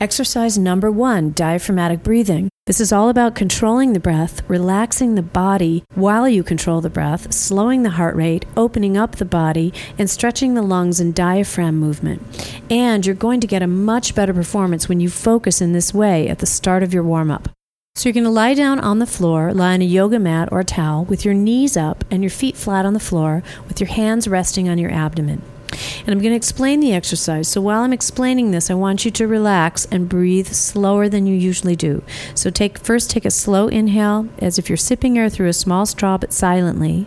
Exercise number one diaphragmatic breathing. This is all about controlling the breath, relaxing the body while you control the breath, slowing the heart rate, opening up the body, and stretching the lungs and diaphragm movement. And you're going to get a much better performance when you focus in this way at the start of your warm up. So you're going to lie down on the floor, lie on a yoga mat or towel with your knees up and your feet flat on the floor with your hands resting on your abdomen. And I'm going to explain the exercise. So while I'm explaining this, I want you to relax and breathe slower than you usually do. So take first take a slow inhale as if you're sipping air through a small straw but silently.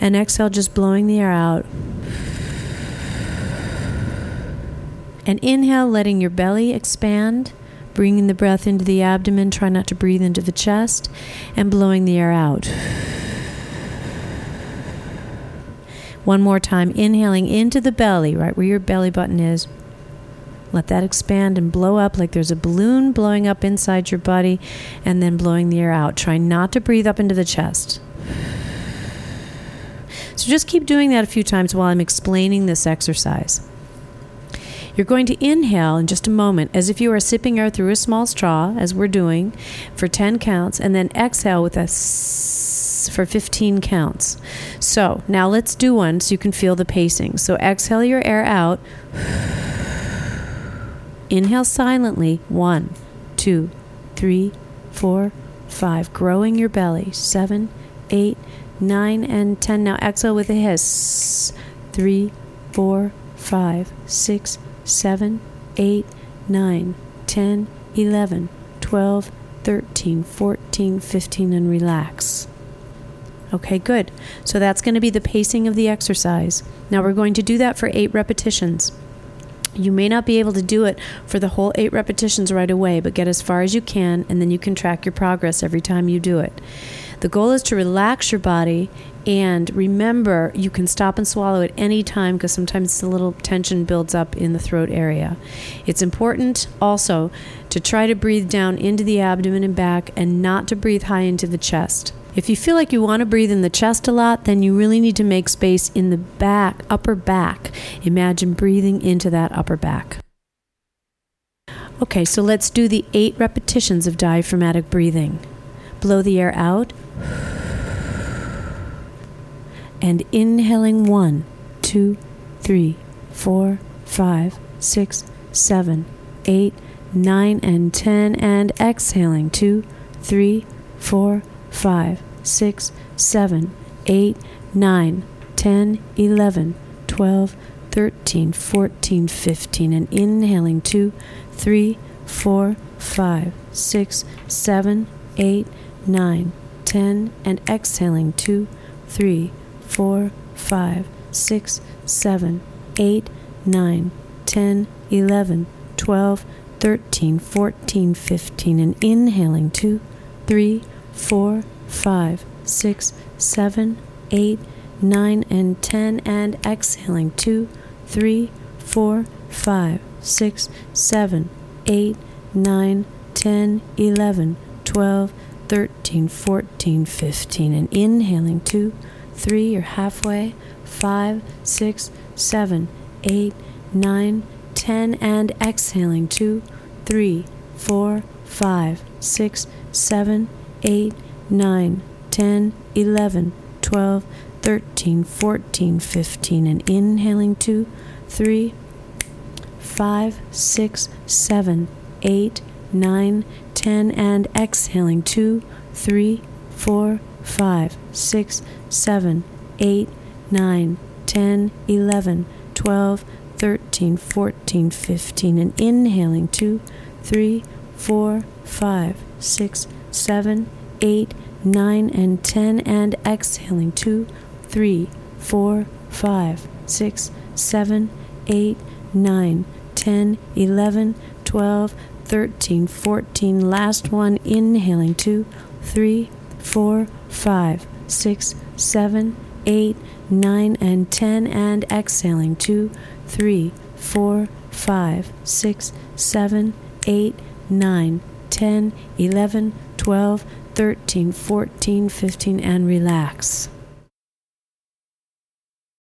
And exhale just blowing the air out. And inhale letting your belly expand, bringing the breath into the abdomen, try not to breathe into the chest, and blowing the air out. One more time, inhaling into the belly, right where your belly button is. Let that expand and blow up like there's a balloon blowing up inside your body and then blowing the air out. Try not to breathe up into the chest. So just keep doing that a few times while I'm explaining this exercise. You're going to inhale in just a moment as if you are sipping air through a small straw, as we're doing, for 10 counts, and then exhale with a for 15 counts. So now let's do one so you can feel the pacing. So exhale your air out. Inhale silently. One, two, three, four, five. Growing your belly. Seven, eight, nine, and ten. Now exhale with a hiss. Three, four, five, six, seven, eight, nine, ten, eleven, twelve, thirteen, fourteen, fifteen, and relax. Okay, good. So that's going to be the pacing of the exercise. Now we're going to do that for eight repetitions. You may not be able to do it for the whole eight repetitions right away, but get as far as you can, and then you can track your progress every time you do it. The goal is to relax your body and remember you can stop and swallow at any time because sometimes a little tension builds up in the throat area. It's important also to try to breathe down into the abdomen and back and not to breathe high into the chest. If you feel like you want to breathe in the chest a lot, then you really need to make space in the back, upper back. Imagine breathing into that upper back. Okay, so let's do the eight repetitions of diaphragmatic breathing. Blow the air out. And inhaling one, two, three, four, five, six, seven, eight, nine, and ten. And exhaling two, three, four, five, six, seven, eight, nine, ten, eleven, twelve, thirteen, fourteen, fifteen, and inhaling two, three, four, five, six, seven, eight, nine, ten, and exhaling two, three, four, five, six, seven, eight, nine, ten, eleven, twelve, thirteen, fourteen, fifteen, and inhaling two, three, four, five, six, seven, eight, nine, and ten, and exhaling two, three, four, five, six, seven, eight, nine, ten, eleven, twelve, thirteen, fourteen, fifteen, and inhaling two, three, you're halfway, five, six, seven, eight, nine, ten, and exhaling two, three, four, five, six, seven, 8, 9, 10, 11, 12, 13, 14, 15, and inhaling 2, 3, 5, 6, 7, 8, 9, 10, and exhaling 2, 3, 4, 5, 6, 7, 8, 9, 10, 11, 12, 13, 14, 15, and inhaling 2, 3, 4, 5, 6, seven, eight, nine, and ten, and exhaling two, three, four, five, six, seven, eight, nine, ten, eleven, twelve, thirteen, fourteen. Last one, inhaling two, three, four, five, six, seven, eight, nine, and ten, and exhaling two, three, four, five, six, seven, eight, nine, ten, eleven, 12, 13, 14, 15, and relax.